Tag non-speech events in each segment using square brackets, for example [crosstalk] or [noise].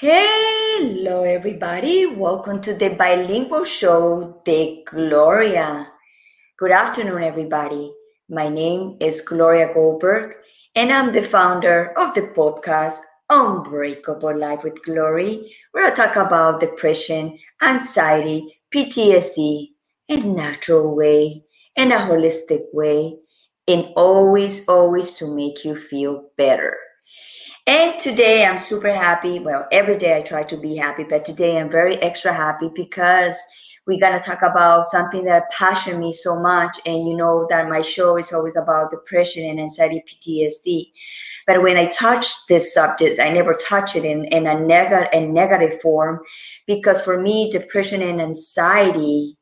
Hello, everybody. Welcome to the bilingual show de Gloria. Good afternoon, everybody. My name is Gloria Goldberg, and I'm the founder of the podcast Unbreakable Life with Glory, where I talk about depression, anxiety, PTSD a natural way, in a holistic way, and always, always to make you feel better. And today I'm super happy. Well, every day I try to be happy, but today I'm very extra happy because we're going to talk about something that passions me so much. And you know that my show is always about depression and anxiety, PTSD. But when I touch this subject, I never touch it in, in a, neg- a negative form because for me, depression and anxiety,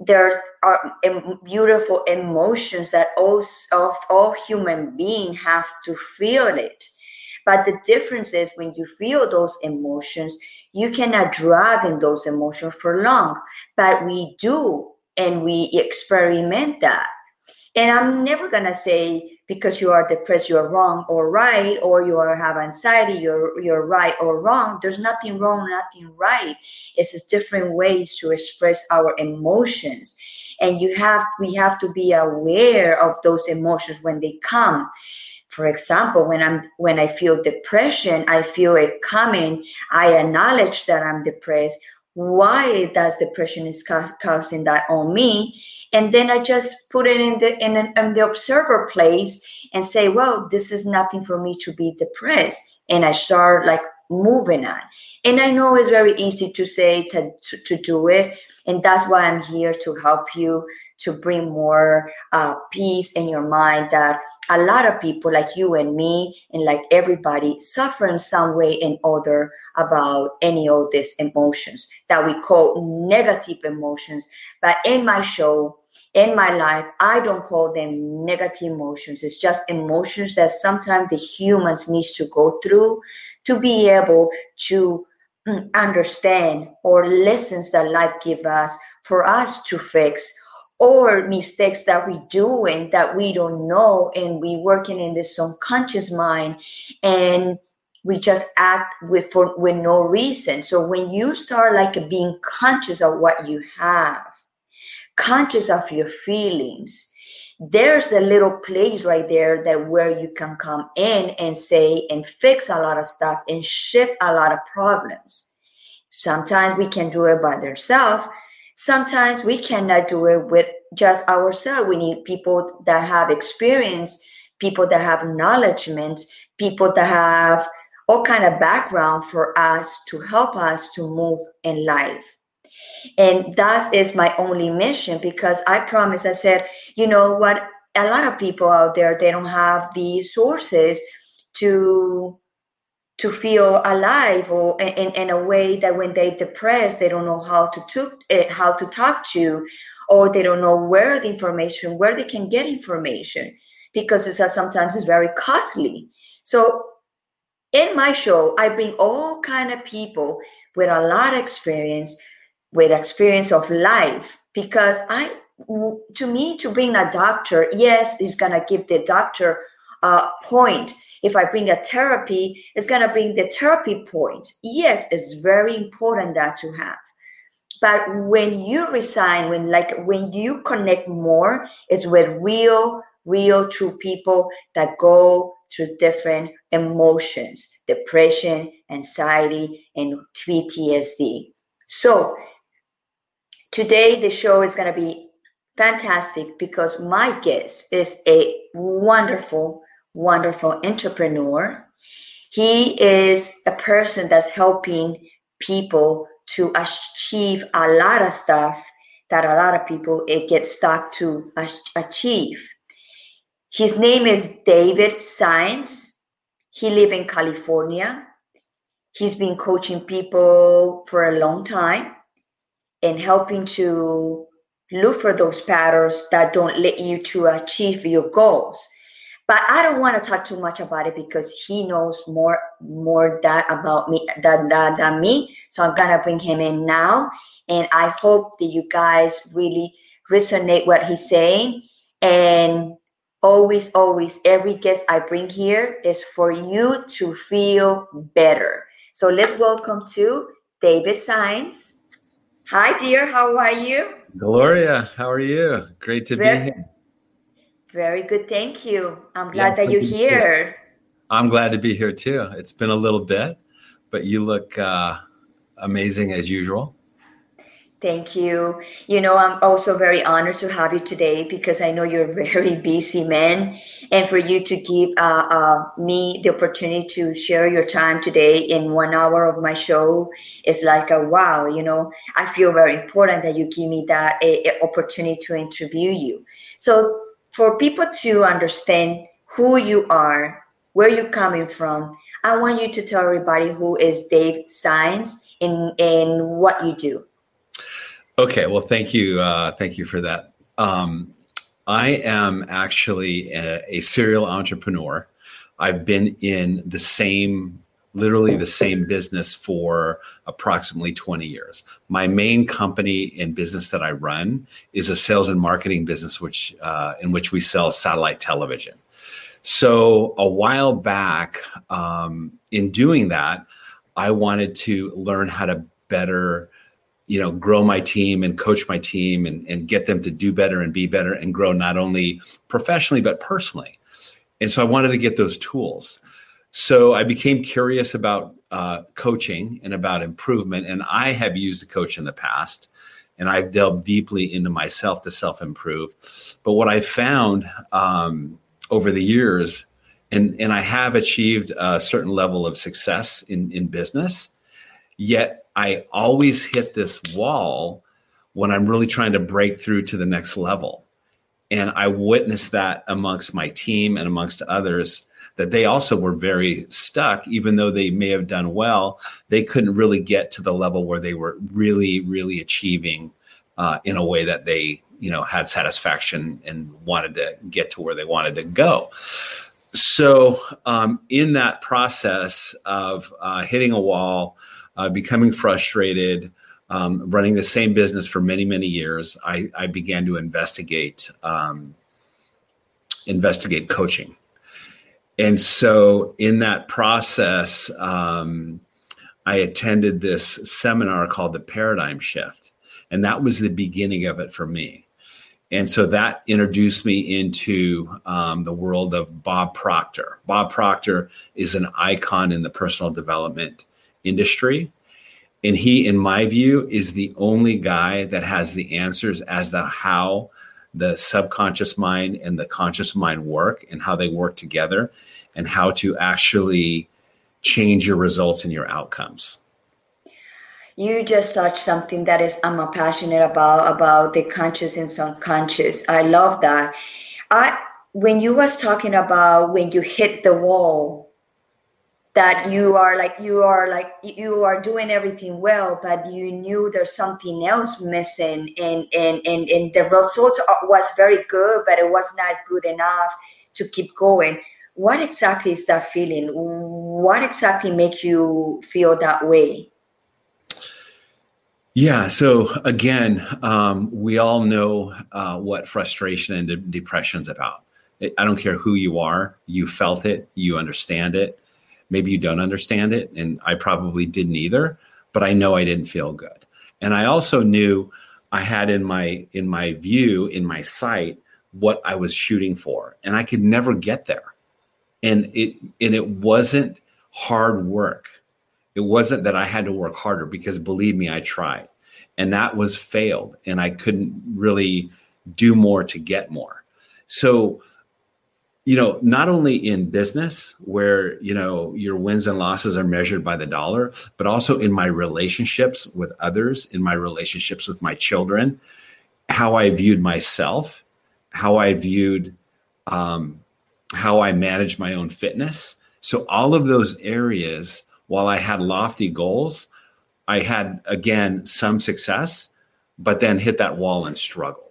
there are um, beautiful emotions that all, of all human beings have to feel it but the difference is when you feel those emotions, you cannot drag in those emotions for long. But we do, and we experiment that. And I'm never gonna say because you are depressed, you're wrong or right, or you are, have anxiety, you're you're right or wrong. There's nothing wrong, nothing right. It's different ways to express our emotions. And you have we have to be aware of those emotions when they come for example when i'm when i feel depression i feel it coming i acknowledge that i'm depressed why does depression is ca- causing that on me. And then i just put it in the in, in the observer place and say well this is nothing for me to be depressed. And i start like moving on. And i know it's very easy to say to, to, to do it. And that's why i'm here to help you to bring more uh, peace in your mind that a lot of people like you and me and like everybody suffer in some way in other about any of these emotions that we call negative emotions. But in my show in my life i don't call them negative emotions. It's just emotions that sometimes the humans needs to go through to be able to mm, understand or lessons that life give us for us to fix or mistakes that we do and that we don't know and we working in this subconscious mind and we just act with for with no reason. So when you start like being conscious of what you have conscious of your feelings there's a little place right there that where you can come in and say and fix a lot of stuff and shift a lot of problems. Sometimes we can do it by ourselves sometimes we cannot do it with just ourselves. We need people that have experience, people that have knowledgement, people that have all kind of background for us to help us to move in life. And that is my only mission because I promise, I said, you know what, a lot of people out there, they don't have the sources to to feel alive or in, in a way that when they're depressed they don't know how to, to uh, how to talk to or they don't know where the information where they can get information because it's a, sometimes it's very costly. So in my show i bring all kind of people with a lot of experience with experience of life because i to me to bring a doctor yes is gonna give the doctor a point if I bring a therapy, it's going to bring the therapy point. Yes, it's very important that to have. But when you resign, when like when you connect more, it's with real, real true people that go through different emotions, depression, anxiety, and PTSD. So today the show is going to be fantastic because my guest is a wonderful wonderful entrepreneur. He is a person that's helping people to achieve a lot of stuff that a lot of people it get stuck to achieve. His name is David Symes. He live in California. He's been coaching people for a long time and helping to look for those patterns that don't let you to achieve your goals but I don't want to talk too much about it because he knows more more that about me than, than, than me. So I'm gonna bring him in now, and I hope that you guys really resonate what he's saying. And always, always, every guest I bring here is for you to feel better. So let's welcome to David Saenz. Hi, dear. How are you? Gloria, how are you? Great to very, be here. Very good. Thank you. I'm glad that you're here. I'm glad to be here too. It's been a little bit, but you look uh, amazing as usual. Thank you. You know, I'm also very honored to have you today because I know you're a very [laughs] busy man. And for you to give uh, uh, me the opportunity to share your time today in one hour of my show is like a wow, you know, I feel very important that you give me that a, a opportunity to interview you. So, for people to understand who you are, where you're coming from, I want you to tell everybody who is Dave Saenz and, in what you do. Okay, well, thank you, uh, thank you for that. Um, I am actually a, a, serial entrepreneur. I've been in the same, literally the same business for approximately 20 years. My main company and business that I run is a sales and marketing business, which uh, in which we sell satellite television. So a while back, um, in doing that, I wanted to learn how to better you know grow my team and coach my team and, and get them to do better and be better and grow not only professionally but personally and so i wanted to get those tools so i became curious about uh, coaching and about improvement and i have used a coach in the past and i've delved deeply into myself to self-improve but what i found um, over the years and, and i have achieved a certain level of success in, in business yet I always hit this wall when I'm really trying to break through to the next level. And I witnessed that amongst my team and amongst others that they also were very stuck, even though they may have done well, they couldn't really get to the level where they were really, really achieving uh, in a way that they, you know, had satisfaction and wanted to get to where they wanted to go. So, um, in that process of uh, hitting a wall, uh, becoming frustrated, um, running the same business for many, many years, I, I began to investigate um, investigate coaching. And so, in that process, um, I attended this seminar called the Paradigm Shift, and that was the beginning of it for me. And so that introduced me into um, the world of Bob Proctor. Bob Proctor is an icon in the personal development industry. And he, in my view, is the only guy that has the answers as to how the subconscious mind and the conscious mind work and how they work together and how to actually change your results and your outcomes. You just touched something that is I'm passionate about about the conscious and subconscious. I love that. I when you was talking about when you hit the wall that you are like you are like you are doing everything well but you knew there's something else missing and and and, and the results was very good but it was not good enough to keep going what exactly is that feeling what exactly makes you feel that way yeah. So again, um, we all know uh, what frustration and de- depression is about. I don't care who you are, you felt it, you understand it maybe you don't understand it and i probably didn't either but i know i didn't feel good. And i also knew i had in my in my view in my sight what i was shooting for and i could never get there. And it and it wasn't hard work. It wasn't that i had to work harder because believe me i tried. And that was failed and i couldn't really do more to get more. So you know, not only in business where, you know, your wins and losses are measured by the dollar, but also in my relationships with others, in my relationships with my children, how I viewed myself, how I viewed, um, how I managed my own fitness. So, all of those areas, while I had lofty goals, I had, again, some success, but then hit that wall and struggled.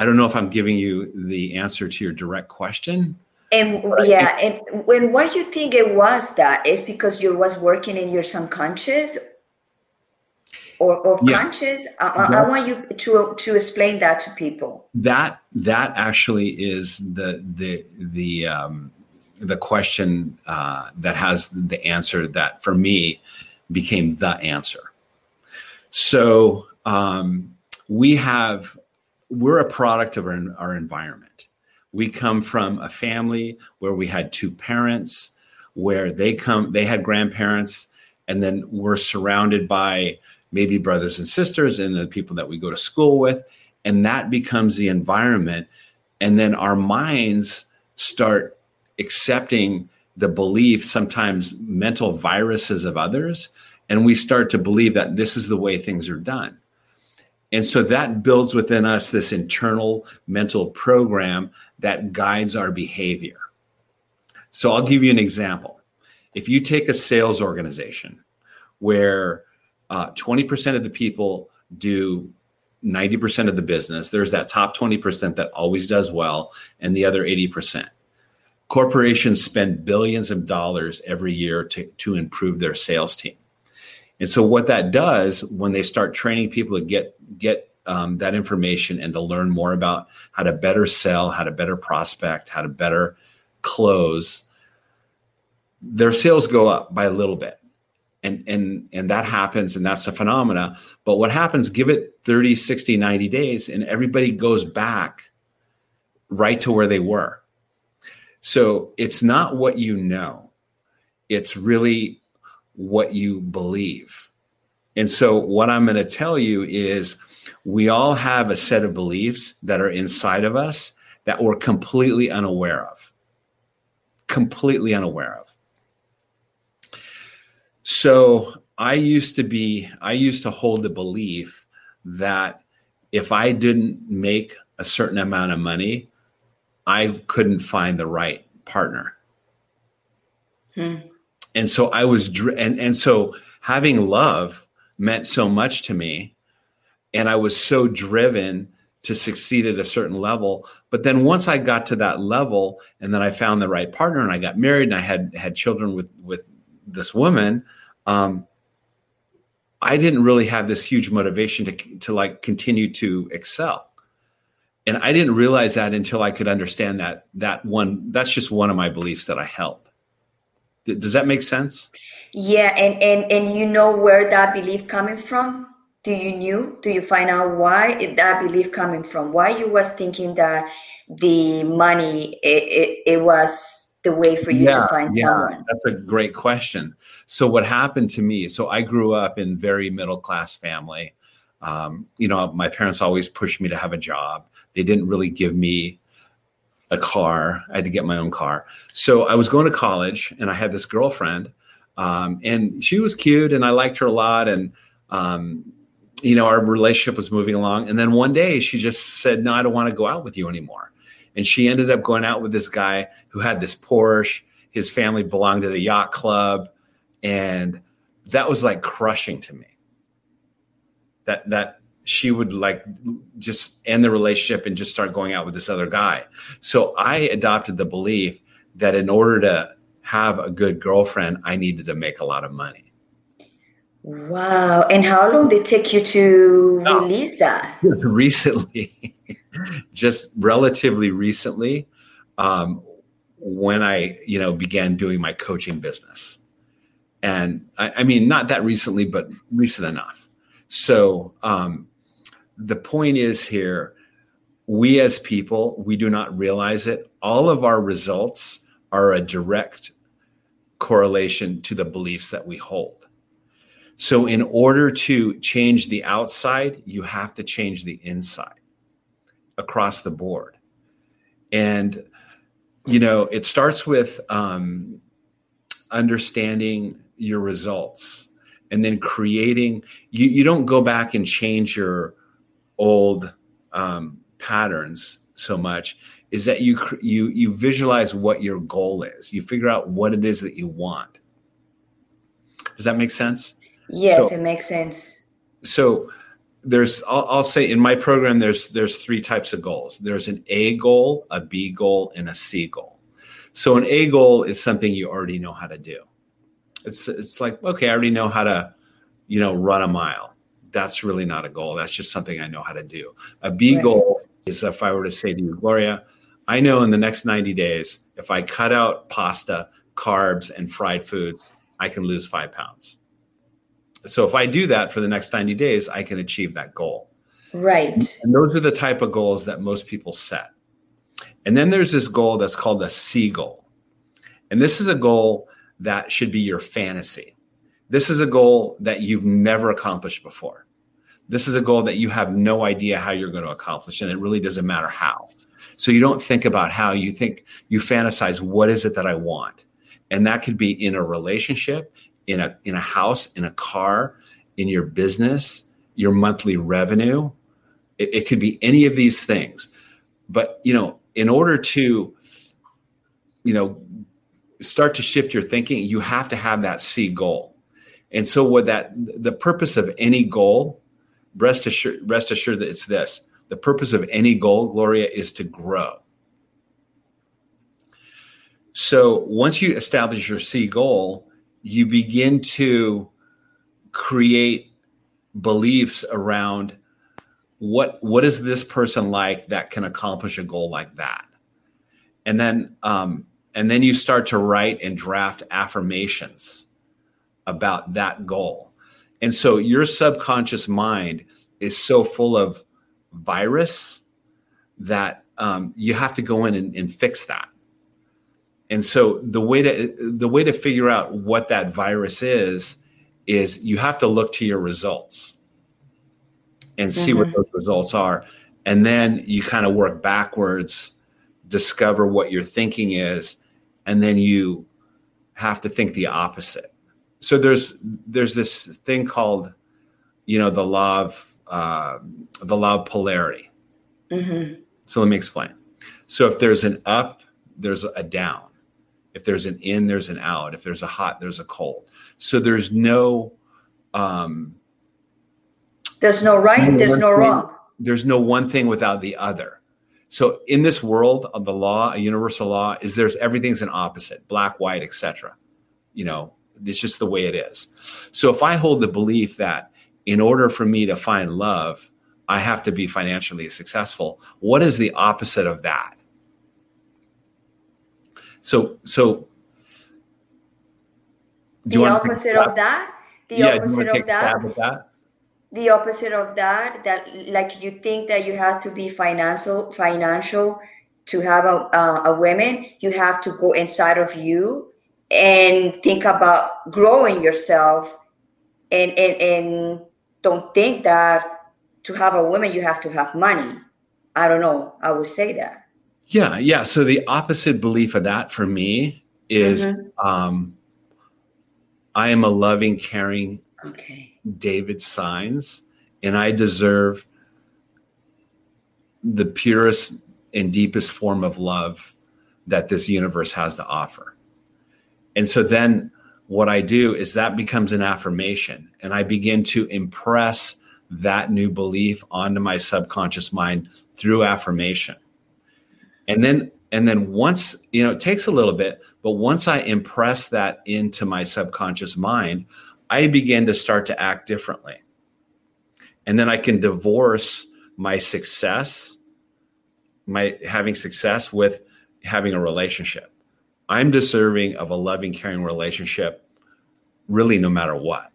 I don't know if I'm giving you the answer to your direct question. And yeah, and when what you think it was that is because you was working in your subconscious. or, or yeah. conscious? I, I, want you to to explain that to people. That that actually is the the the um, the question uh, that has the answer that for me became the answer. So um, we have we're a product of our, our environment. We come from a family where we had two parents, where they come they had grandparents, and then we're surrounded by maybe brothers and sisters and the people that we go to school with, and that becomes the environment. And then our minds start accepting the belief, sometimes mental viruses of others, and we start to believe that this is the way things are done. And so that builds within us this internal mental program that guides our behavior. So I'll give you an example. If you take a sales organization where uh, 20% of the people do 90% of the business, there's that top 20% that always does well, and the other 80%. Corporations spend billions of dollars every year to, to improve their sales team. And so what that does when they start training people to get get um, that information and to learn more about how to better sell, how to better prospect, how to better close, their sales go up by a little bit. And and and that happens and that's a phenomena. But what happens, give it 30, 60, 90 days and everybody goes back right to where they were. So it's not what you know. It's really what you believe. And so, what I'm going to tell you is we all have a set of beliefs that are inside of us that we're completely unaware of. Completely unaware of. So, I used to be, I used to hold the belief that if I didn't make a certain amount of money, I couldn't find the right partner. Hmm and so I was and and so having love meant so much to me. And I was so driven to succeed at a certain level. But then once I got to that level and then I found the right partner and I got married and I had had children with with this woman um, I didn't really have this huge motivation to to like continue to excel. And I didn't realize that until I could understand that that one that's just one of my beliefs that I held does that make sense? Yeah, and and and you know where that belief coming from? Do you knew? Do you find out why that belief coming from? Why you was thinking that the money it, it, it was the way for you yeah, to find yeah, someone? That's a great question. So what happened to me? So I grew up in very middle class family. Um, you know, my parents always pushed me to have a job. They didn't really give me a car. I had to get my own car. So I was going to college and I had this girlfriend um, and she was cute and I liked her a lot. And, um, you know, our relationship was moving along. And then one day she just said, no, I don't want to go out with you anymore. And she ended up going out with this guy who had this Porsche. His family belonged to the yacht club. And that was like crushing to me. That, that, she would like just end the relationship and just start going out with this other guy. So I adopted the belief that in order to have a good girlfriend, I needed to make a lot of money. Wow. And how long did it take you to oh, release that? [laughs] Recently, [laughs] just relatively recently, um, when I, you know, began doing my coaching business. And I, I mean, not that recently, but recent enough. So um, the point is here we as people we do not realize it. All of our results are a direct correlation to the beliefs that we hold. So in order to change the outside you have to change the inside across the board. And you know it starts with um, understanding your results and then creating you, you don't go back and change your old um, patterns so much is that you you you visualize what your goal is. You figure out what it is that you want. Does that make sense? Yes, so, it makes sense. So there's I'll, I'll, say in my program there's there's three types of goals. There's an A goal, a B goal, and a C goal. So an A goal is something you already know how to do. It's it's like okay, I already know how to, you know, run a mile that's really not a goal. That's just something I know how to do. A B right. goal is if I were to say to you, Gloria, I know in the next 90 days, if I cut out pasta, carbs, and fried foods, I can lose five pounds. So if I do that for the next 90 days, I can achieve that goal. Right. And those are the type of goals that most people set. And then there's this goal that's called a C goal. And this is a goal that should be your fantasy. This is a goal that you've never accomplished before. This is a goal that you have no idea how you're going to accomplish, and it really doesn't matter how. So you don't think about how you think, you fantasize, what is it that I want? And that could be in a relationship, in a in a house, in a car, in your business, your monthly revenue. It, it could be any of these things. But you know, in order to, you know, start to shift your thinking, you have to have that C goal. And so, what that the purpose of any goal, rest assured, rest assured that it's this: the purpose of any goal, Gloria, is to grow. So once you establish your C goal, you begin to create beliefs around what what is this person like that can accomplish a goal like that and then um, and then you start to write and draft affirmations about that goal. And so your subconscious mind is so full of virus that um, you have to go in and, and fix that. And so the way to the way to figure out what that virus is is you have to look to your results and see mm-hmm. what those results are. And then you kind of work backwards discover what your thinking is and then you have to think the opposite so there's there's this thing called you know the law of uh, the law of polarity mm-hmm. so let me explain so if there's an up there's a down if there's an in, there's an out. If there's a hot, there's a cold. So there's no um there's no right, there's no thing, wrong. There's no one thing without the other. So in this world of the law, a universal law is there's everything's an opposite, black, white, etc. You know, it's just the way it is. So if I hold the belief that in order for me to find love, I have to be financially successful, what is the opposite of that? So, so do the opposite of that. The yeah, opposite of that, that. The opposite of that. That like you think that you have to be financial, financial to have a uh, a woman. You have to go inside of you and think about growing yourself, and and and don't think that to have a woman you have to have money. I don't know. I would say that. Yeah, yeah. So the opposite belief of that for me is mm-hmm. um, I am a loving, caring okay. David Saenz, and I deserve the purest and deepest form of love that this universe has to offer. And so then what I do is that becomes an affirmation, and I begin to impress that new belief onto my subconscious mind through affirmation. And then and then once you know it takes a little bit but once i impress that into my subconscious mind i begin to start to act differently. And then i can divorce my success my having success with having a relationship i'm deserving of a loving caring relationship really no matter what.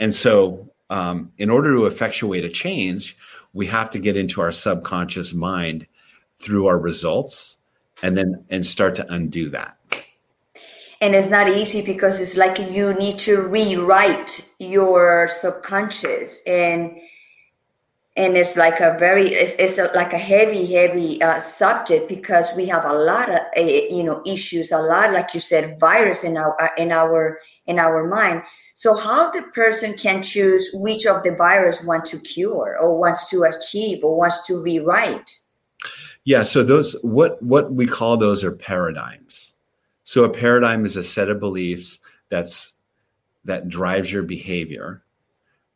And so um, in order to effectuate a change we have to get into our subconscious mind through our results and then and start to undo that. And it's not easy because it's like you need to rewrite your subconscious and and it's like a very it's, it's a, like a heavy heavy uh, subject because we have a lot of uh, you know issues a lot like you said virus in our in our in our mind so how the person can choose which of the virus want to cure or wants to achieve or wants to rewrite yeah. So those what what we call those are paradigms. So a paradigm is a set of beliefs that's that drives your behavior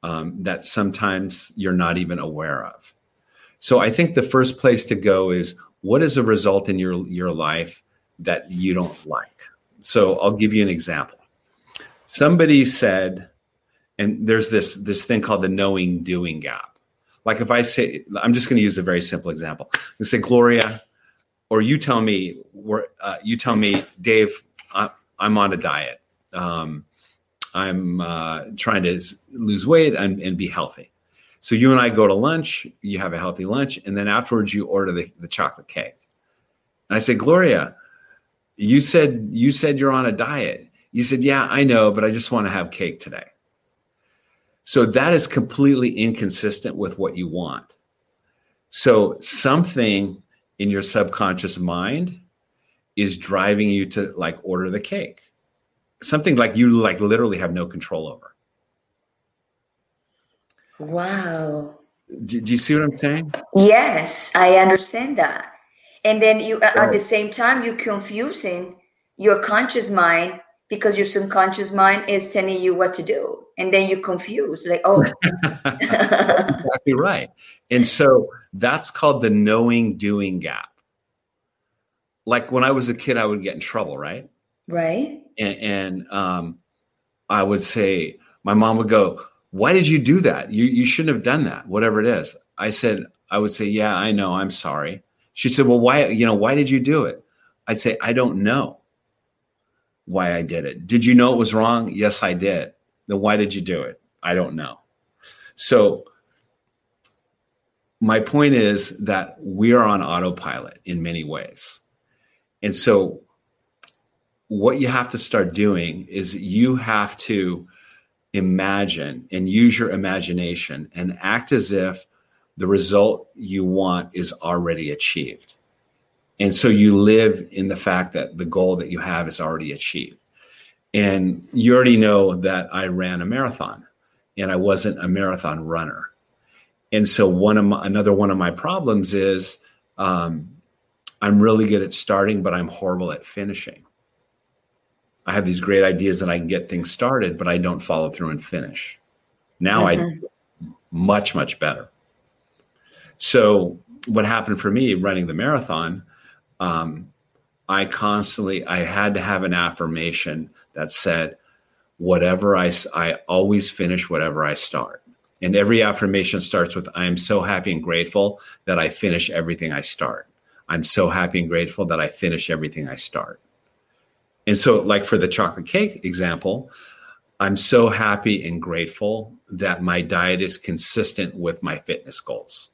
um, that sometimes you're not even aware of. So I think the first place to go is what is a result in your your life that you don't like. So I'll give you an example. Somebody said, and there's this this thing called the knowing doing gap. Like if I say, I'm just going to use a very simple example. I say, Gloria, or you tell me, uh, you tell me, Dave, I, am on a diet. Um, I'm uh, trying to lose weight and, and, be healthy. So you and I go to lunch. You have a healthy lunch, and then afterwards you order the, the chocolate cake. And I say, Gloria, you said you said you're on a diet. You said, yeah, I know, but I just want to have cake today. So that is completely inconsistent with what you want. So something in your subconscious mind is driving you to like order the cake. Something like you like literally have no control over. Wow. Do, do you see what I'm saying? Yes, I understand that. And then you right. at the same time you're confusing your conscious mind because your subconscious mind is telling you what to do and then you're confused like oh [laughs] [laughs] exactly right and so that's called the knowing doing gap like when i was a kid i would get in trouble right right and, and um, i would say my mom would go why did you do that you, you shouldn't have done that whatever it is i said i would say yeah i know i'm sorry she said well why you know why did you do it i'd say i don't know why I did it. Did you know it was wrong? Yes, I did. Then why did you do it? I don't know. So, my point is that we are on autopilot in many ways. And so, what you have to start doing is you have to imagine and use your imagination and act as if the result you want is already achieved. And so you live in the fact that the goal that you have is already achieved. And you already know that I ran a marathon and I wasn't a marathon runner. And so one of my, another one of my problems is um, I'm really good at starting, but I'm horrible at finishing. I have these great ideas that I can get things started, but I don't follow through and finish. Now mm-hmm. I much, much better. So what happened for me running the marathon um, I constantly I had to have an affirmation that said, whatever I I always finish whatever I start. And every affirmation starts with I am so happy and grateful that I finish everything I start. I'm so happy and grateful that I finish everything I start. And so, like for the chocolate cake example, I'm so happy and grateful that my diet is consistent with my fitness goals.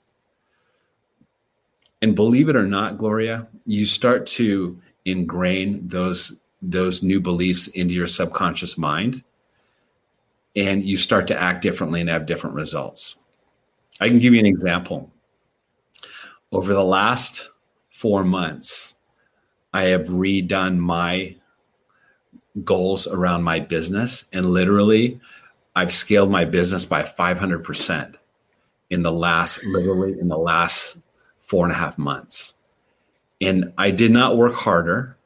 And believe it or not, Gloria, you start to ingrain those those new beliefs into your subconscious mind and you start to act differently and have different results. I can give you an example. Over the last 4 months, I have redone my goals around my business and literally I've scaled my business by 500% in the last literally in the last four and a half months. And I did not work harder.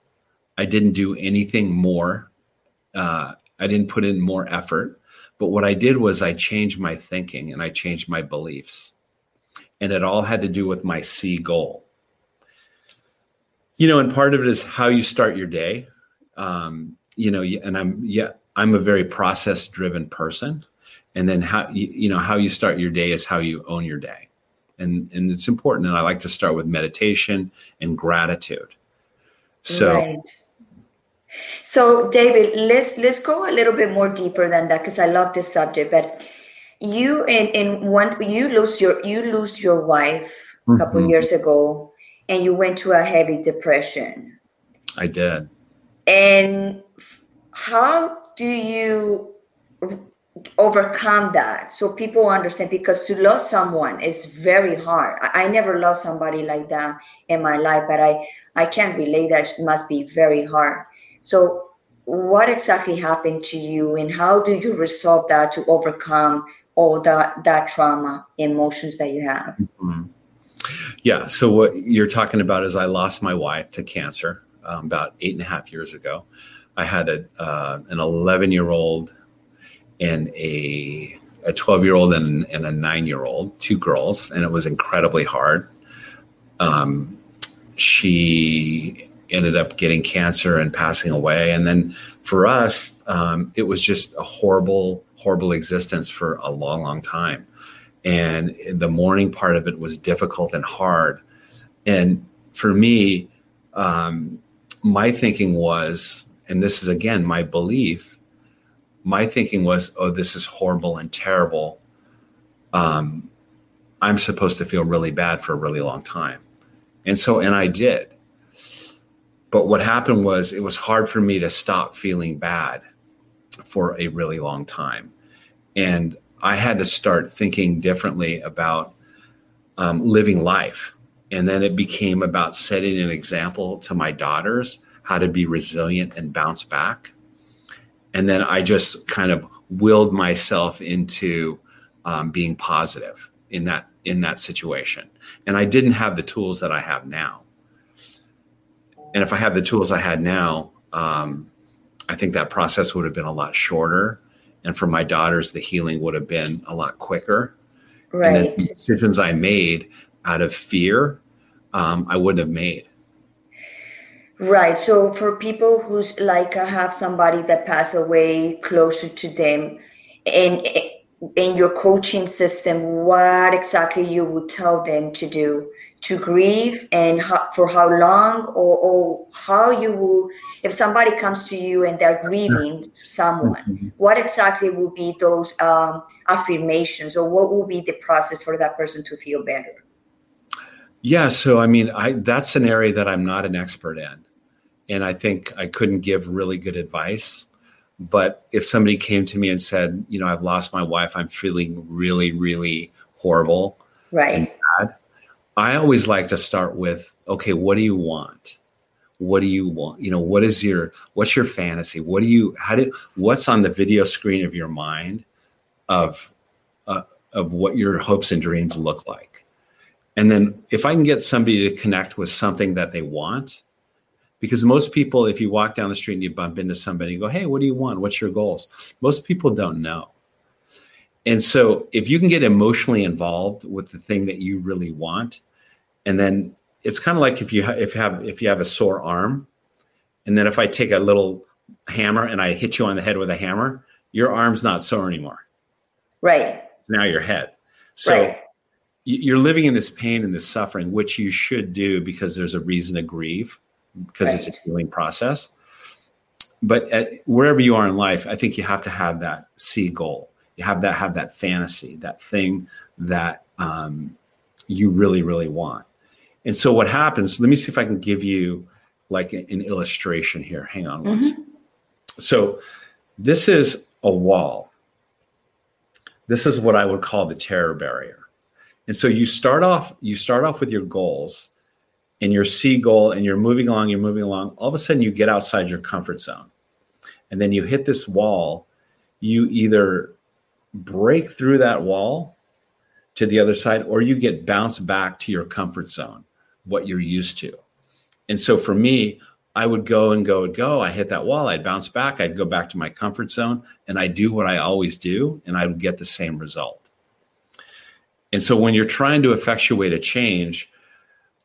I didn't do anything more. Uh, I didn't put in more effort. But what I did was I changed my thinking and I changed my beliefs. And it all had to do with my C goal. You know, and part of it is how you start your day. Um, you know, and I'm, yeah, I'm a very process driven person. And then how, you, you know, how you start your day is how you own your day and and it's important and i like to start with meditation and gratitude so right. so david let's let's go a little bit more deeper than that because i love this subject but you in in one you lose your you lose your wife a mm-hmm. couple years ago and you went to a heavy depression i did and how do you overcome that? So people understand because to love someone is very hard. I, I, never loved somebody like that in my life but i i can't relate that must be very hard. So what exactly happened to you and how do you resolve that to overcome all that that trauma emotions that you have? Mm-hmm. yeah so what you're talking about is i lost my wife to cancer um, about eight and a half years ago i had a uh, an 11 year old and a a 12 year old and, and a nine year old, two girls, and it was incredibly hard. Um, she ended up getting cancer and passing away. And then for us, um, it was just a horrible, horrible existence for a long, long time. And the mourning part of it was difficult and hard. And for me, um, my thinking was, and this is again my belief, my thinking was, oh, this is horrible and terrible. Um, I'm supposed to feel really bad for a really long time. And so, and I did. But what happened was it was hard for me to stop feeling bad for a really long time. And I had to start thinking differently about um, living life. And then it became about setting an example to my daughters how to be resilient and bounce back. And then I just kind of willed myself into um, being positive in that in that situation. And I didn't have the tools that I have now. And if I had the tools I had now, um, I think that process would have been a lot shorter. And for my daughters, the healing would have been a lot quicker. Right. And the decisions I made out of fear, um, I wouldn't have made. Right. So for people who's like uh, have somebody that passed away closer to them, and in your coaching system what exactly you would tell them to do to grieve and how, for how long or, or how you will if somebody comes to you and they're grieving someone mm-hmm. what exactly will be those um, affirmations or what will be the process for that person to feel better yeah so i mean i that's an area that i'm not an expert in and i think i couldn't give really good advice but if somebody came to me and said, you know, I've lost my wife, I'm feeling really, really horrible. Right. I always like to start with, okay, what do you want? What do you want? You know, what is your what's your fantasy? What do you how do what's on the video screen of your mind of uh, of what your hopes and dreams look like? And then if I can get somebody to connect with something that they want, because most people if you walk down the street and you bump into somebody and go hey what do you want? What's your goals? Most people don't know. And so if you can get emotionally involved with the thing that you really want and then it's kind of like if you ha- if you have if you have a sore arm and then if i take a little hammer and i hit you on the head with a hammer your arm's not sore anymore. Right. It's now your head. So right. You're living in this pain and this suffering which you should do because there's a reason to grieve because right. it's a healing process. But at, wherever you are in life, I think you have to have that C goal. You have that have that fantasy, that thing that um, you really really want. And so what happens? Let me see if I can give you like an, illustration here. Hang on mm-hmm. So this is a wall. This is what I would call the terror barrier. And so you start off you start off with your goals and your C goal and you're moving along, you're moving along, all of a sudden you get outside your comfort zone. And then you hit this wall, you either break through that wall to the other side or you get bounced back to your comfort zone, what you're used to. And so for me, I would go and go and go. I hit that wall, I'd bounce back, I'd go back to my comfort zone, and I do what I always do, and I would get the same result. And so when you're trying to effectuate a change,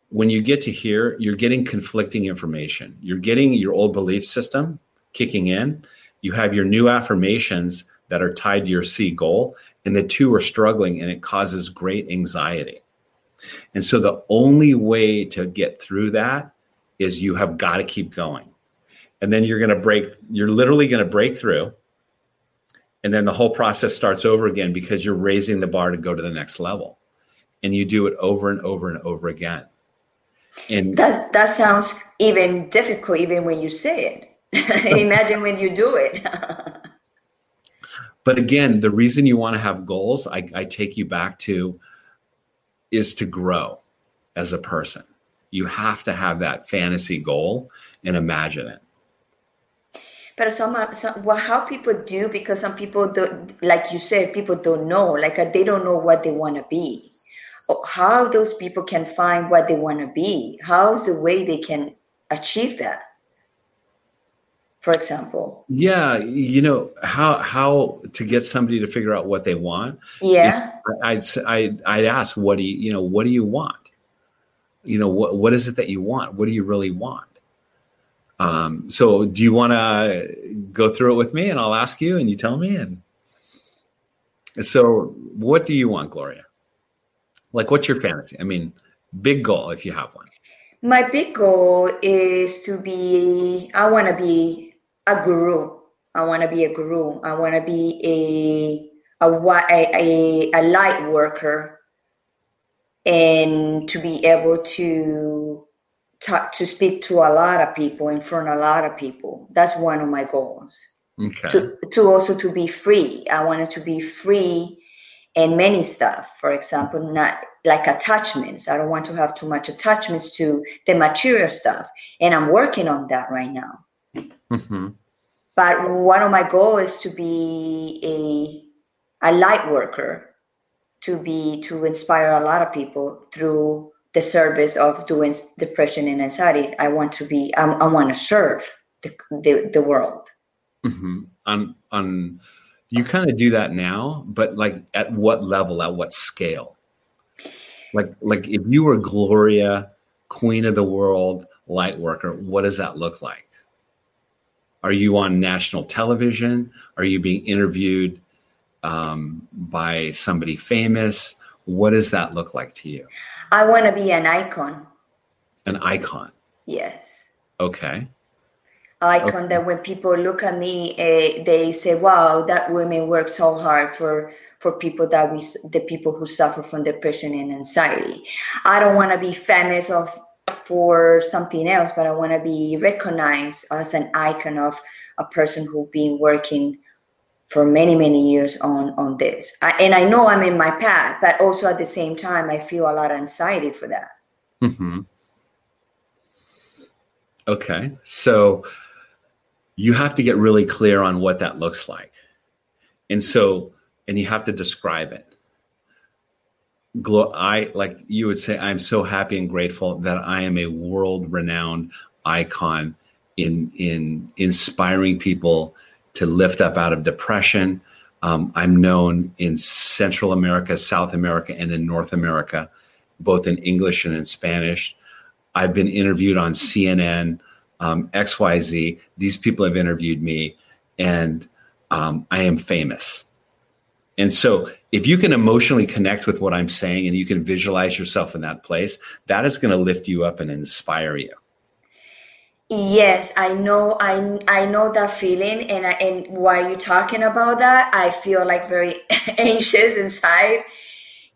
when you get to here, you're getting conflicting information. You're getting your old belief system kicking in. You have your new affirmations that are tied to your C goal, and the two are struggling, and it causes great anxiety. And so the only way to get through that is you have got to keep going. And then you're going to break, you're literally going to break through. And then the whole process starts over again because you're raising the bar to go to the next level. And you do it over and over and over again. And that that sounds even difficult, even when you say it. [laughs] Imagine when you do it. [laughs] but again, the reason you want to have goals, I, I take you back to, is to grow as a person. You have to have that fantasy goal and imagine it. But some, some well, how people do because some people don't, like you said, people don't know, like uh, they don't know what they want to be oh, how those people can find what they want to be? How's the way they can achieve that? For example. Yeah you know how how to get somebody to figure out what they want? Yeah. I'd i'd, I'd ask what do you you know what do you want? You know what what is it that you want? What do you really want Um, so do you want to go through it with me and I'll ask you and you tell me? And so what do you want, Gloria? Like, what's your fantasy? I mean, big goal if you have one. My big goal is to be, I want to be a guru. I want to be a guru. I want to be a, a, a, a light worker and to be able to talk, to speak to a lot of people in front of a lot of people. That's one of my goals. Okay. To, to also to be free. I wanted to be free and many stuff. For example, not like attachments. I don't want to have too much attachments to the material stuff, and I'm working on that right now. Mm-hmm. But one of my goals is to be a a light worker, to be to inspire a lot of people through the service of doing depression and anxiety. I want to be. I, I want to serve the the, the world. Mm-hmm. You kind of do that now, but like at what level, at what scale? Like like if you were Gloria, queen of the world, light worker, what does that look like? Are you on national television? Are you being interviewed um, by somebody famous? What does that look like to you? I want to be an icon. An icon. Yes. Okay icon okay. that when people look at me, uh, they say, "Wow, that woman works so hard for for people that we the people who suffer from depression and anxiety." I don't want to be famous of for something else, but I want to be recognized as an icon of a person who's been working for many many years on on this. I, and I know I'm in my path, but also at the same time, I feel a lot of anxiety for that. Mm-hmm. Okay, so you have to get really clear on what that looks like. And so, and you have to describe it. I, like you would say, I'm so happy and grateful that I am a world renowned icon in, in inspiring people to lift up out of depression. Um, I'm known in Central America, South America, and in North America, both in English and in Spanish. I've been interviewed on CNN um, XYZ. These people have interviewed me and um, I am famous. And so, if you can emotionally connect with what I'm saying and you can visualize yourself in that place, that is going to lift you up and inspire you. Yes, I know. I I know that feeling, and I, and while you're talking about that, I feel like very [laughs] anxious inside,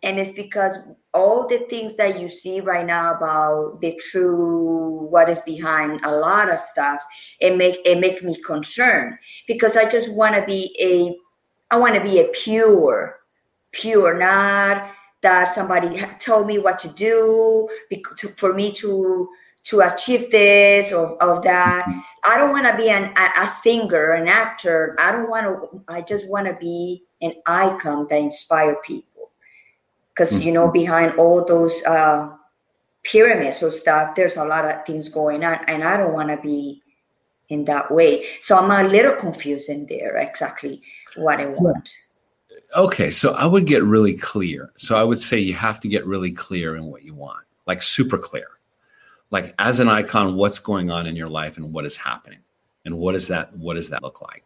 and it's because all the things that you see right now about the true what is behind a lot of stuff it make it make me concerned because i just want to be a i want to be a pure pure not that somebody told me what to do for me to to achieve this or of that. Mm-hmm. i don't want to be an, a, a singer an actor. I don't want to i just want to be an icon that inspire people. Because mm-hmm. you know behind all those uh, pyramids or stuff there's a lot of things going on and i don't want to be in that way. So i'm a little confused in there exactly what i want. Okay so i would get really clear. So i would say you have to get really clear in what you want like super clear like as an icon what's going on in your life and what is happening and what is that what does that look like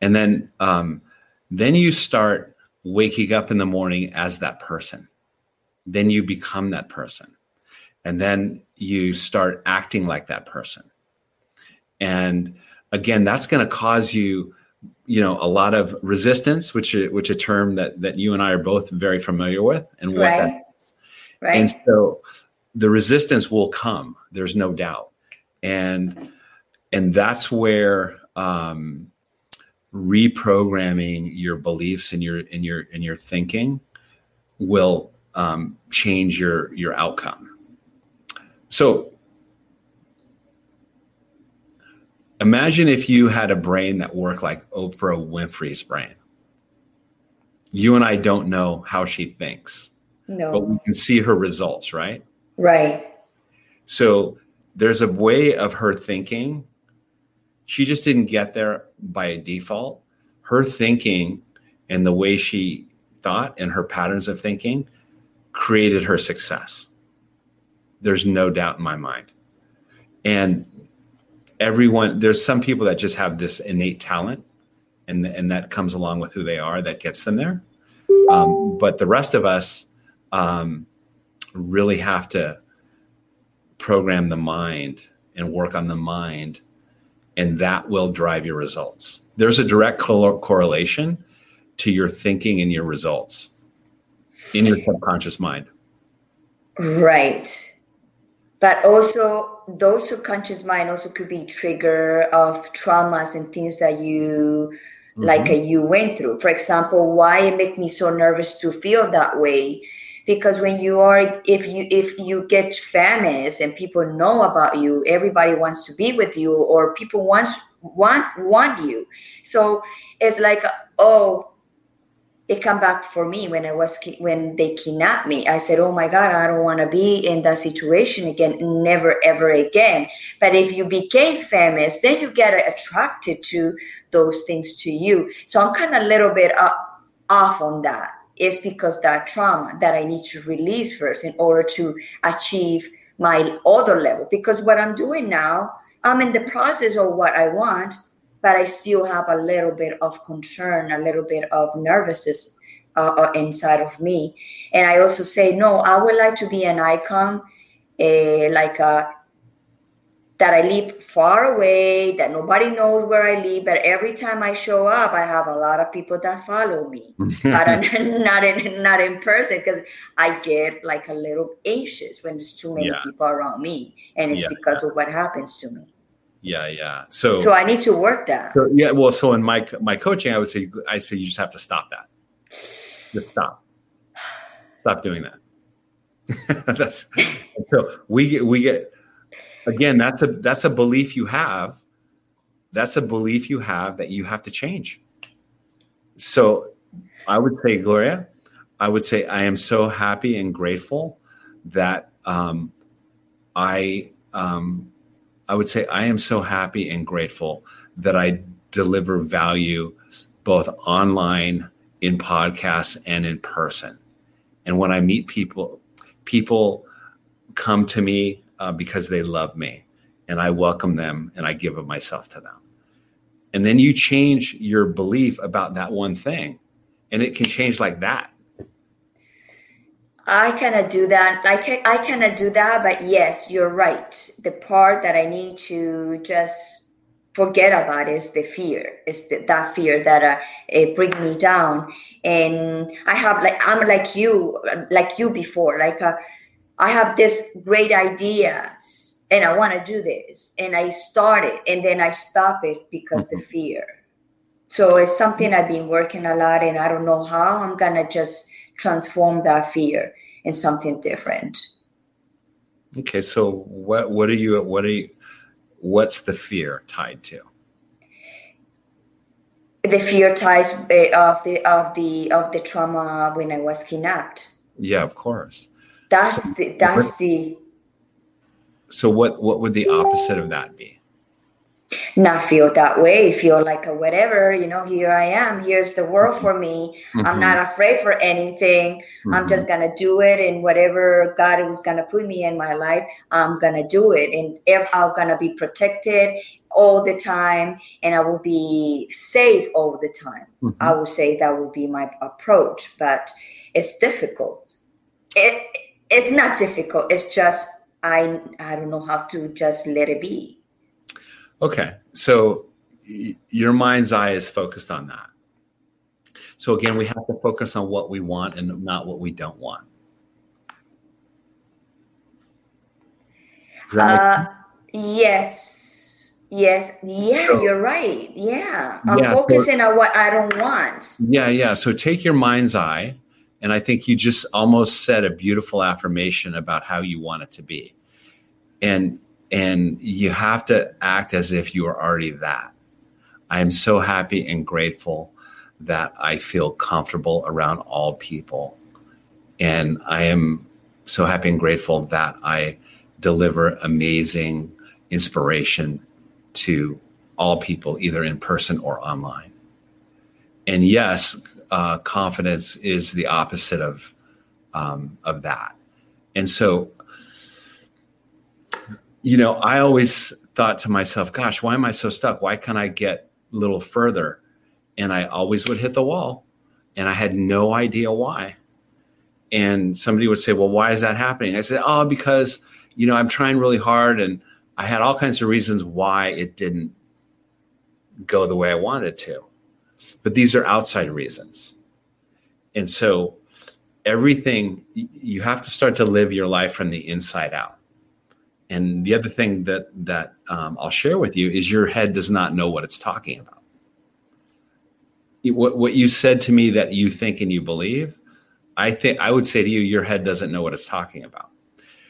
and then um then you start waking up in the morning as that person. Then you become that person. And then you start acting like that person. And again, that's going to cause you, you know, a lot of resistance, which which a term that that you and I are both very familiar with, and what right. that is. Right. And so the resistance will come. There's no doubt. And and that's where um, reprogramming your beliefs and your in your in your thinking will um, change your your outcome. So imagine if you had a brain that worked like Oprah Winfrey's brain. You and I don't know how she thinks. No. But we can see her results, right? Right. So there's a way of her thinking she just didn't get there by default. Her thinking and the way she thought and her patterns of thinking created her success. There's no doubt in my mind. And everyone there's some people that just have this innate talent and and that comes along with who they are that gets them there um, but the rest of us um, really have to program the mind and work on the mind and that will drive your results. There's a direct co- correlation to your thinking and your results in your subconscious mind. Right. But also those subconscious mind also could be trigger of traumas and things that you mm-hmm. like uh, you went through. For example why it make me so nervous to feel that way because when you are if you if you get famous and people know about you everybody wants to be with you or people wants want want you so it's like oh it come back for me when I was when they kidnapped me. I said, "Oh my God, I don't want to be in that situation again, never ever again." But if you became famous, then you get attracted to those things to you. So I'm kind of a little bit up, off on that. It's because that trauma that I need to release first in order to achieve my other level. Because what I'm doing now, I'm in the process of what I want, but I still have a little bit of concern, a little bit of nervousness uh, uh, inside of me. And I also say, no, I would like to be an icon, uh, like a, that I live far away, that nobody knows where I live, but every time I show up, I have a lot of people that follow me. but [laughs] [laughs] not in not in person because I get like a little anxious when there's too many yeah. people around me, and it's yeah. because of what happens to me yeah yeah so so i need to work that so yeah well so in my my coaching i would say i say you just have to stop that just stop stop doing that [laughs] that's so we get we get again that's a that's a belief you have that's a belief you have that you have to change so i would say gloria i would say i am so happy and grateful that um, i um, I would say I am so happy and grateful that I deliver value both online, in podcasts, and in person. And when I meet people, people come to me uh, because they love me and I welcome them and I give of myself to them. And then you change your belief about that one thing, and it can change like that. I cannot do that. Like I cannot do that, but yes, you're right. The part that I need to just forget about is the fear. Is the, that fear that uh, it bring me down. And I have like I'm like you, like you before. Like uh, I have this great ideas, and I want to do this, and I start it, and then I stop it because mm-hmm. the fear. So it's something I've been working a lot, and I don't know how I'm gonna just transform that fear in something different. Okay, so what what are you what are you what's the fear tied to? The fear ties eh, of the of the of the trauma when I was kidnapped. Yeah, of course. That's so the that's what, the. So what what would the opposite of that be? not feel that way feel like a whatever you know here i am here's the world for me mm-hmm. i'm not afraid for anything mm-hmm. i'm just gonna do it and whatever god was gonna put me in my life i'm gonna do it and if i'm gonna be protected all the time and i will be safe all the time mm-hmm. i would say that would be my approach but it's difficult it, it's not difficult it's just i i don't know how to just let it be Okay. So y- your mind's eye is focused on that. So again, we have to focus on what we want and not what we don't want. Uh, yes. Yes. Yeah, so, you're right. Yeah. I'm yeah, focusing so, on what I don't want. Yeah, yeah. So take your mind's eye. And I think you just almost said a beautiful affirmation about how you want it to be. And and you have to act as if you are already that. I am so happy and grateful that I feel comfortable around all people. And I am so happy and grateful that I deliver amazing inspiration to all people, either in person or online. And yes, uh, confidence is the opposite of um, of that. And so you know, I always thought to myself, gosh, why am I so stuck? Why can't I get a little further? And I always would hit the wall and I had no idea why. And somebody would say, well, why is that happening? I said, oh, because, you know, I'm trying really hard and I had all kinds of reasons why it didn't go the way I wanted to. But these are outside reasons. And so everything, you have to start to live your life from the inside out. And the other thing that that um, I'll share with you is your head does not know what it's talking about. What what you said to me that you think and you believe, I think I would say to you, your head doesn't know what it's talking about.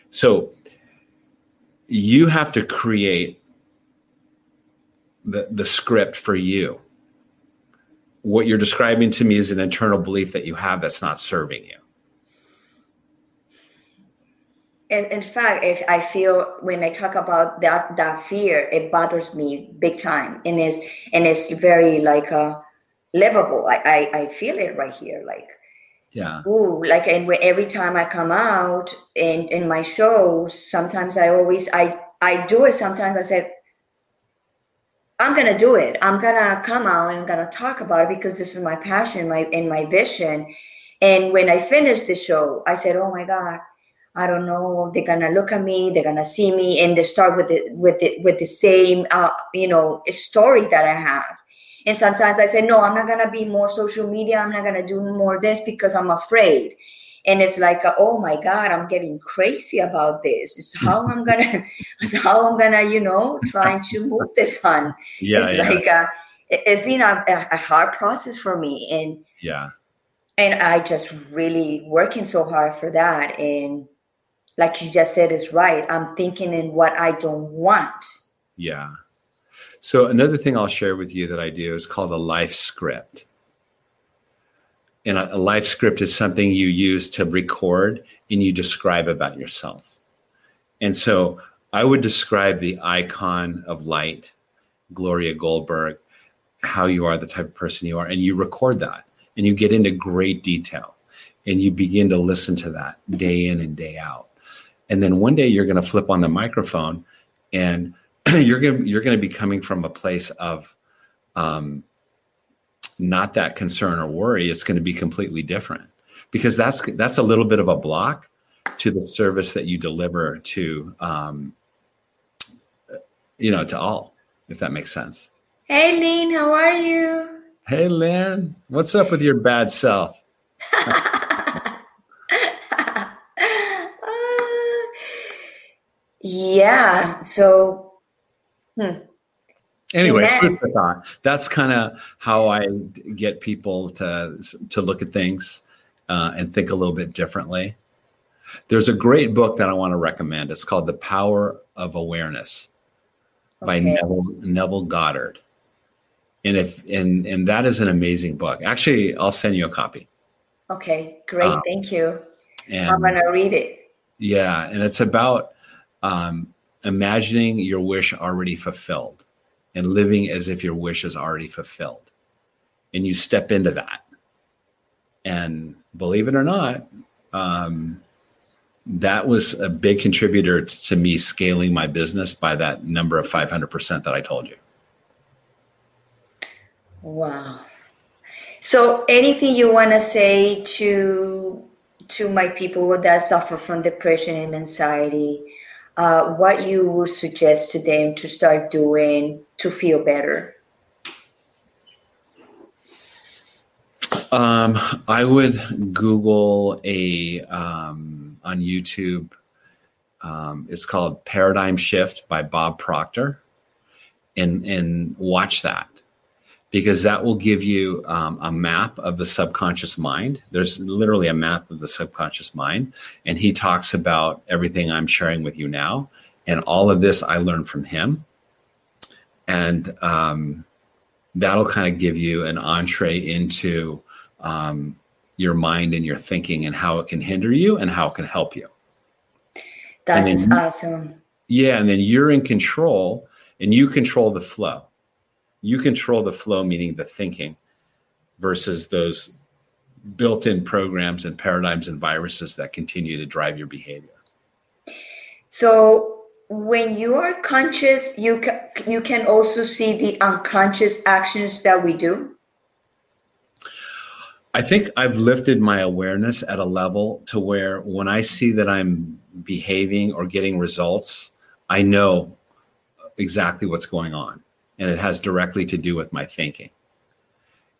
So you have to create the the script for you. What you're describing to me is an internal belief that you have that's not serving you in, in fact, if I feel when I talk about that that fear, it bothers me big time, and it's and it's very like uh, livable. I, I I feel it right here, like yeah. Ooh, like and every time I come out in in my shows, sometimes I always I I do it. Sometimes I said, I'm gonna do it. I'm gonna come out and I'm gonna talk about it because this is my passion, my and my vision. And when I finished the show, I said, Oh my God, I don't know. They're gonna look at me. They're gonna see me, and they start with the with the with the same uh, you know story that I have. And sometimes I say, no, I'm not gonna be more social media. I'm not gonna do more this because I'm afraid. And it's like, oh my God, I'm getting crazy about this. It's how I'm gonna, [laughs] it's how I'm gonna, you know, trying [laughs] to move this on. Yeah, it's yeah. like uh, it's been a, a hard process for me, and yeah, and I just really working so hard for that, and like you just said is right. I'm thinking in what i don't want. Yeah. So another thing i'll share with you that i do is called a life script and a, a life script is something you use to record and you describe about yourself. And so i would describe the icon of light gloria goldberg how you are the type of person you are and you record that and you get into great detail and you begin to listen to that day in and day out. And then one day you're going to flip on the microphone and [clears throat] you're going to, you're going to be coming from a place of um, not that concern or worry it's going to be completely different because that's that's a little bit of a block to the service that you deliver to um, you know to all if that makes sense hey lynn how are you hey lynn what's up with your bad self [laughs] Yeah. So, hmm. Anyway, that's kind of how I get people to to look at things uh, and think a little bit differently. There's a great book that I want to recommend. It's called The Power of Awareness by okay. Neville, Neville Goddard. And if and and that is an amazing book. Actually, I'll send you a copy. Okay, great. Um, Thank you. And, I'm gonna read it. Yeah, and it's about um, imagining your wish already fulfilled and living as if your wish is already fulfilled. And you step into that. And believe it or not, um, that was a big contributor to me scaling my business by that number of 500% that I told you. Wow. So anything you want to say to to my people that suffer from depression and anxiety uh, what you would suggest to them to start doing to feel better? Um, I would Google a um, on YouTube. Um, it's called Paradigm Shift by Bob Proctor, and and watch that because that will give you um, a map of the subconscious mind. There's literally a map of the subconscious mind. And he talks about everything I'm sharing with you now. And all of this I learned from him. And um, that'll kind of give you an entree into um, your mind and your thinking and how it can hinder you and how it can help you. That's awesome. Yeah. And then you're in control and you control the flow you control the flow, meaning the thinking, versus those built in programs and paradigms and viruses that continue to drive your behavior. So, when you are conscious, you can you can also see the unconscious actions that we do. I think I've lifted my awareness at a level to where when I see that I'm behaving or getting results, I know exactly what's going on. And it has directly to do with my thinking.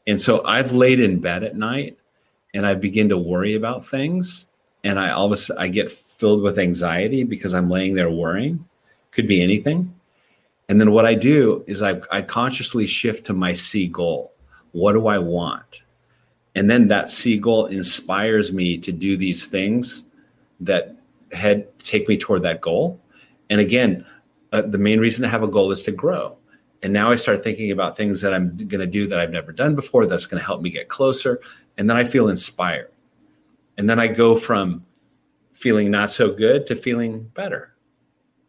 And so I've laid in bed at night and I begin to worry about things. And I always I get filled with anxiety because I'm laying there worrying. Could be anything. And then what I do is I, I consciously shift to my C goal. What do I want? and then that C goal inspires me to do these things that head take me toward that goal and again uh, the main reason to have a goal is to grow and now i start thinking about things that i'm going to do that i've never done before that's going to help me get closer and then i feel inspired and then i go from feeling not so good to feeling better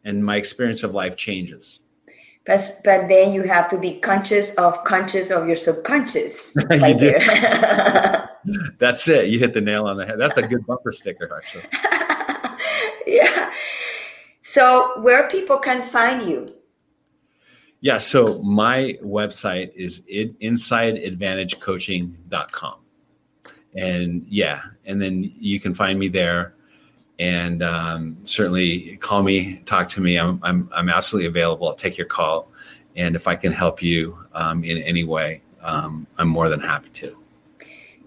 and my experience of life changes but, but then you have to be conscious of conscious of your subconscious. [laughs] you do. [laughs] That's it. You hit the nail on the head. That's a good bumper sticker, actually. [laughs] yeah. So where people can find you? Yeah. So my website is insideadvantagecoaching.com. And yeah, and then you can find me there and um, certainly call me, talk to me. I'm, I'm, I'm absolutely available. I'll take your call. And if I can help you um, in any way, um, I'm more than happy to.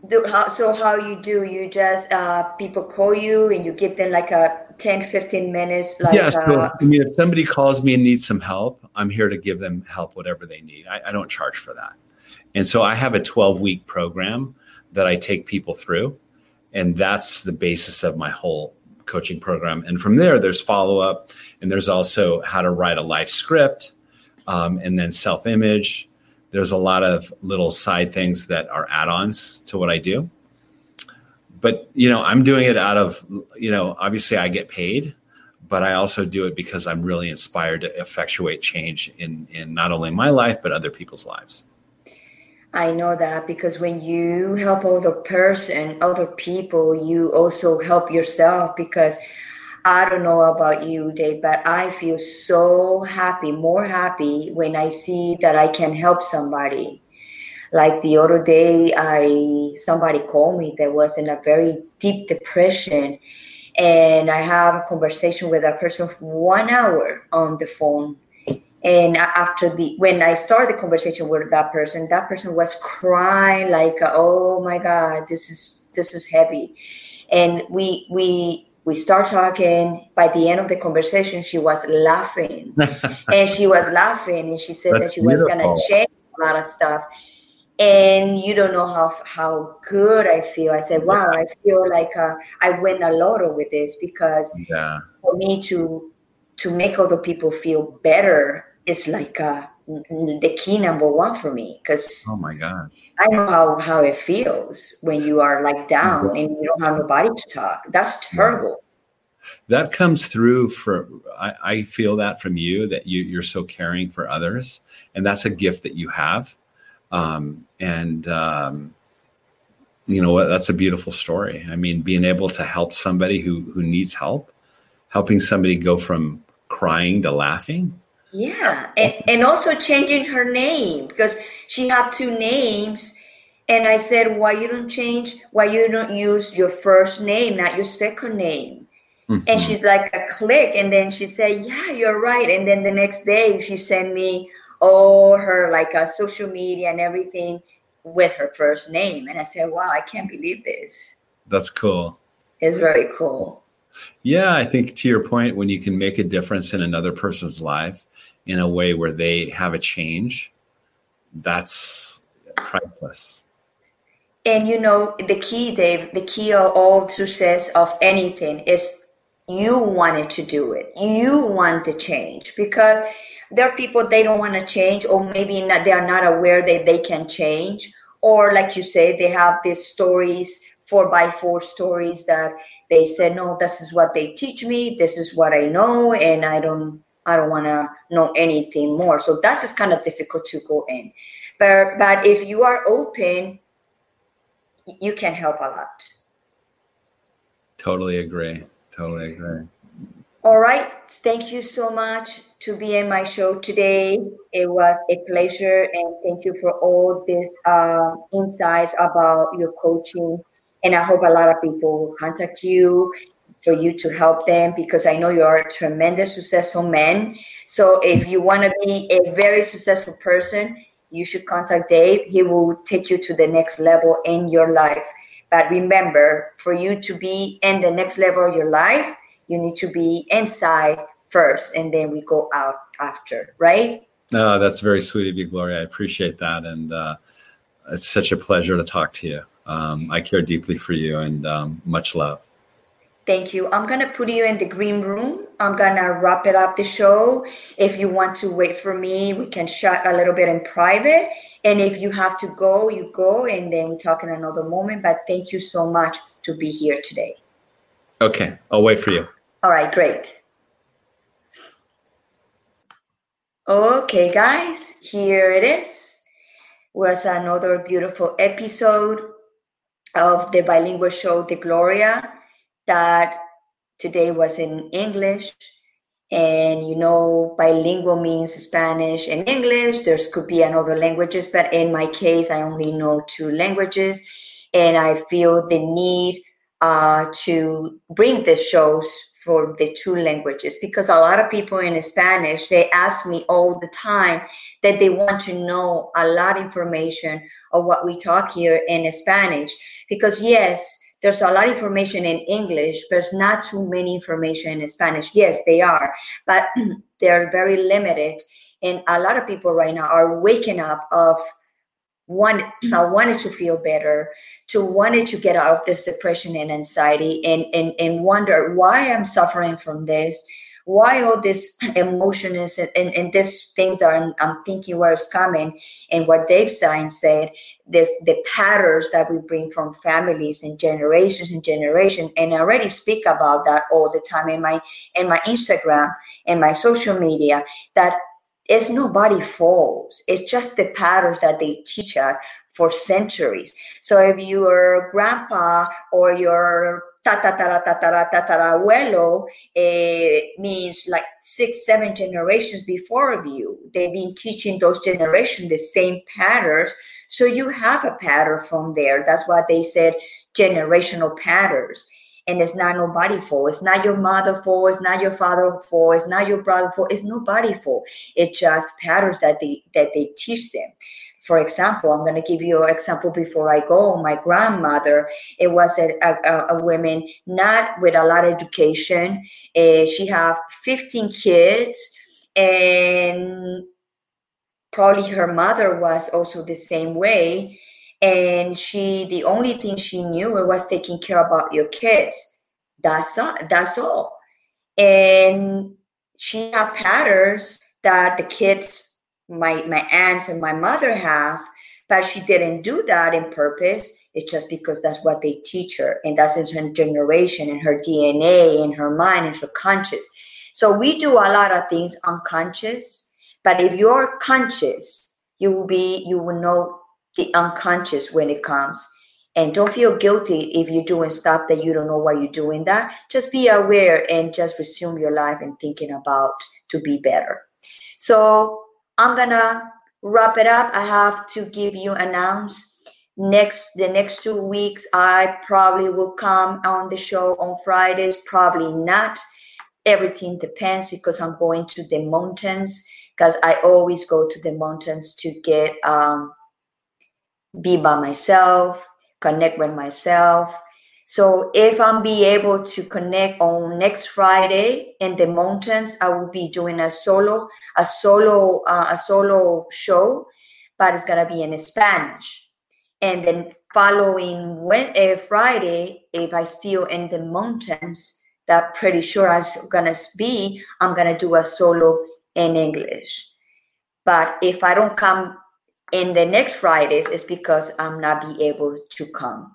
Do, how, so how you do, you just, uh, people call you and you give them like a 10, 15 minutes. Like, yeah. So, uh, I mean, if somebody calls me and needs some help, I'm here to give them help, whatever they need. I, I don't charge for that. And so I have a 12 week program that I take people through. And that's the basis of my whole coaching program. And from there, there's follow up, and there's also how to write a life script, um, and then self image. There's a lot of little side things that are add ons to what I do. But you know, I'm doing it out of you know, obviously I get paid, but I also do it because I'm really inspired to effectuate change in in not only my life but other people's lives. I know that because when you help other person, other people, you also help yourself because I don't know about you, Dave, but I feel so happy, more happy when I see that I can help somebody. Like the other day, I somebody called me that was in a very deep depression, and I have a conversation with that person for one hour on the phone and after the when i started the conversation with that person that person was crying like oh my god this is this is heavy and we we we start talking by the end of the conversation she was laughing [laughs] and she was laughing and she said That's that she beautiful. was going to change a lot of stuff and you don't know how how good I feel. I said, "Wow, I feel like uh, I win a lot with this because yeah. for me to to make other people feel better is like uh, the key number one for me because oh my god. I know how how it feels when you are like down mm-hmm. and you don't have nobody to talk. That's terrible. That comes through for I, I, feel that from you that you you're so caring for others and that's a gift that you have. Um, and um, you know what? That's a beautiful story. I mean being able to help somebody who who needs help helping somebody go from crying to laughing yeah, and, and also changing her name because she had two names. And I said, why you don't change, why you don't use your first name, not your second name? Mm-hmm. And she's like a click. And then she said, yeah, you're right. And then the next day she sent me all her like uh, social media and everything with her first name. And I said, wow, I can't believe this. That's cool. It's very cool. Yeah, I think to your point, when you can make a difference in another person's life, in a way where they have a change, that's priceless. And you know, the key, Dave, the key of all success of anything is you wanted to do it. You want to change because there are people they don't want to change, or maybe not, they are not aware that they can change, or like you say, they have these stories, four by four stories that they said, no, this is what they teach me, this is what I know, and I don't I don't want to know anything more. So that's just kind of difficult to go in. But but if you are open, you can help a lot. Totally agree. Totally agree. All right. Thank you so much to be in my show today. It was a pleasure, and thank you for all these uh, insights about your coaching. And I hope a lot of people will contact you for you to help them because I know you are a tremendous, successful man. So if you want to be a very successful person, you should contact Dave. He will take you to the next level in your life. But remember, for you to be in the next level of your life, you need to be inside first and then we go out after right no that's very sweet of you gloria i appreciate that and uh, it's such a pleasure to talk to you um, i care deeply for you and um, much love Thank you. I'm going to put you in the green room. I'm going to wrap it up the show. If you want to wait for me, we can chat a little bit in private. And if you have to go, you go, and then we talk in another moment. But thank you so much to be here today. Okay. I'll wait for you. All right, great. Okay, guys, here it is. Was another beautiful episode of the bilingual show, The Gloria, that today was in English. And you know, bilingual means Spanish and English. There's could be another languages, but in my case, I only know two languages. And I feel the need uh, to bring the shows for the two languages because a lot of people in Spanish they ask me all the time that they want to know a lot of information of what we talk here in Spanish because yes there's a lot of information in English there's not too many information in Spanish. Yes they are but [clears throat] they're very limited. And a lot of people right now are waking up of one I wanted to feel better, to wanted to get out of this depression and anxiety and and, and wonder why I'm suffering from this, why all this [clears throat] emotion is and, and, and these things are I'm, thinking where it's coming and what Dave Saenz said, this the patterns that we bring from families and generations and generation. And I already speak about that all the time in my in my Instagram and my social media that it's nobody falls. It's just the patterns that they teach us for centuries. So if your grandpa or your tataratataratatarabuelo eh, means like six, seven generations before of you. They've been teaching those generations the same patterns. So you have a pattern from there. That's why they said generational patterns and it's not nobody fault. It's not your mother fault. It's not your father fault. It's not your brother fault. It's nobody fault. It's just patterns that they that they teach them. For example, I'm going to give you an example before I go. My grandmother, it was a, a, a woman not with a lot of education. Uh, she have 15 kids, and probably her mother was also the same way and she the only thing she knew it was taking care about your kids that's all that's all and she have patterns that the kids my my aunts and my mother have but she didn't do that in purpose it's just because that's what they teach her and that's in her generation and her dna and her mind and her conscious so we do a lot of things unconscious but if you're conscious you will be you will know the unconscious when it comes. And don't feel guilty if you're doing stuff that you don't know why you're doing that. Just be aware and just resume your life and thinking about to be better. So I'm gonna wrap it up. I have to give you announce next the next two weeks. I probably will come on the show on Fridays. Probably not. Everything depends because I'm going to the mountains because I always go to the mountains to get um, be by myself, connect with myself. So if I'm be able to connect on next Friday in the mountains, I will be doing a solo, a solo, uh, a solo show, but it's gonna be in Spanish. And then following when uh, Friday, if I still in the mountains, that pretty sure I'm gonna be, I'm gonna do a solo in English. But if I don't come in the next Fridays is because I'm not be able to come.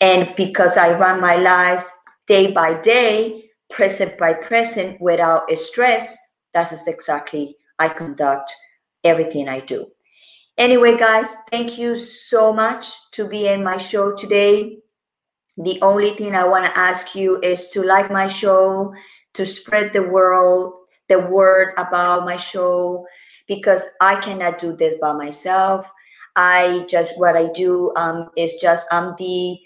And because I run my life day by day, present by present, without stress, that's exactly I conduct everything I do. Anyway, guys, thank you so much to be in my show today. The only thing I want to ask you is to like my show, to spread the world, the word about my show, because I cannot do this by myself. I just what I do um, is just I'm the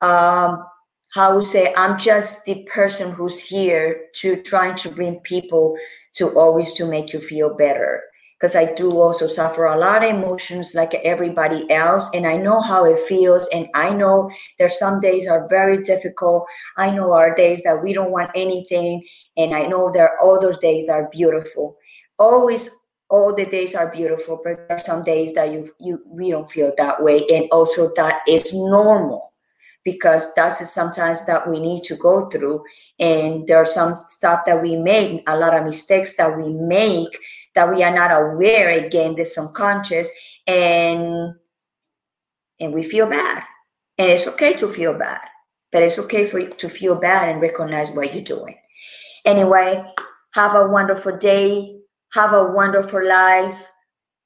um, how would say I'm just the person who's here to trying to bring people to always to make you feel better. Because I do also suffer a lot of emotions like everybody else and I know how it feels and I know there's some days are very difficult. I know our days that we don't want anything and I know there are all those days that are beautiful. Always all the days are beautiful but there are some days that you you we don't feel that way and also that is normal because that's sometimes that we need to go through and there are some stuff that we make a lot of mistakes that we make that we are not aware again the subconscious and and we feel bad and it's okay to feel bad but it's okay for you to feel bad and recognize what you're doing. Anyway have a wonderful day have a wonderful life.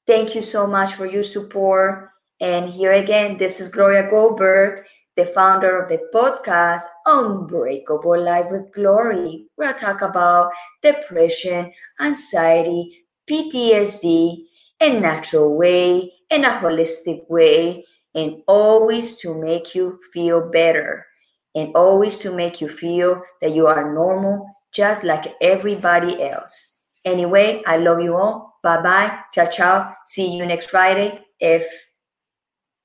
Thank you so much for your support. And here again this is gloria goldberg the founder of the podcast Unbreakable Life with Glory, where I talk about depression, anxiety, PTSD, in natural way, in a holistic way, and always to make you feel better, and always to make you feel that you are normal, just like everybody else. Anyway, I love you all. Bye bye. Ciao ciao. See you next Friday if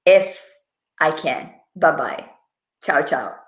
if I can. Bye bye. Ciao, ciao.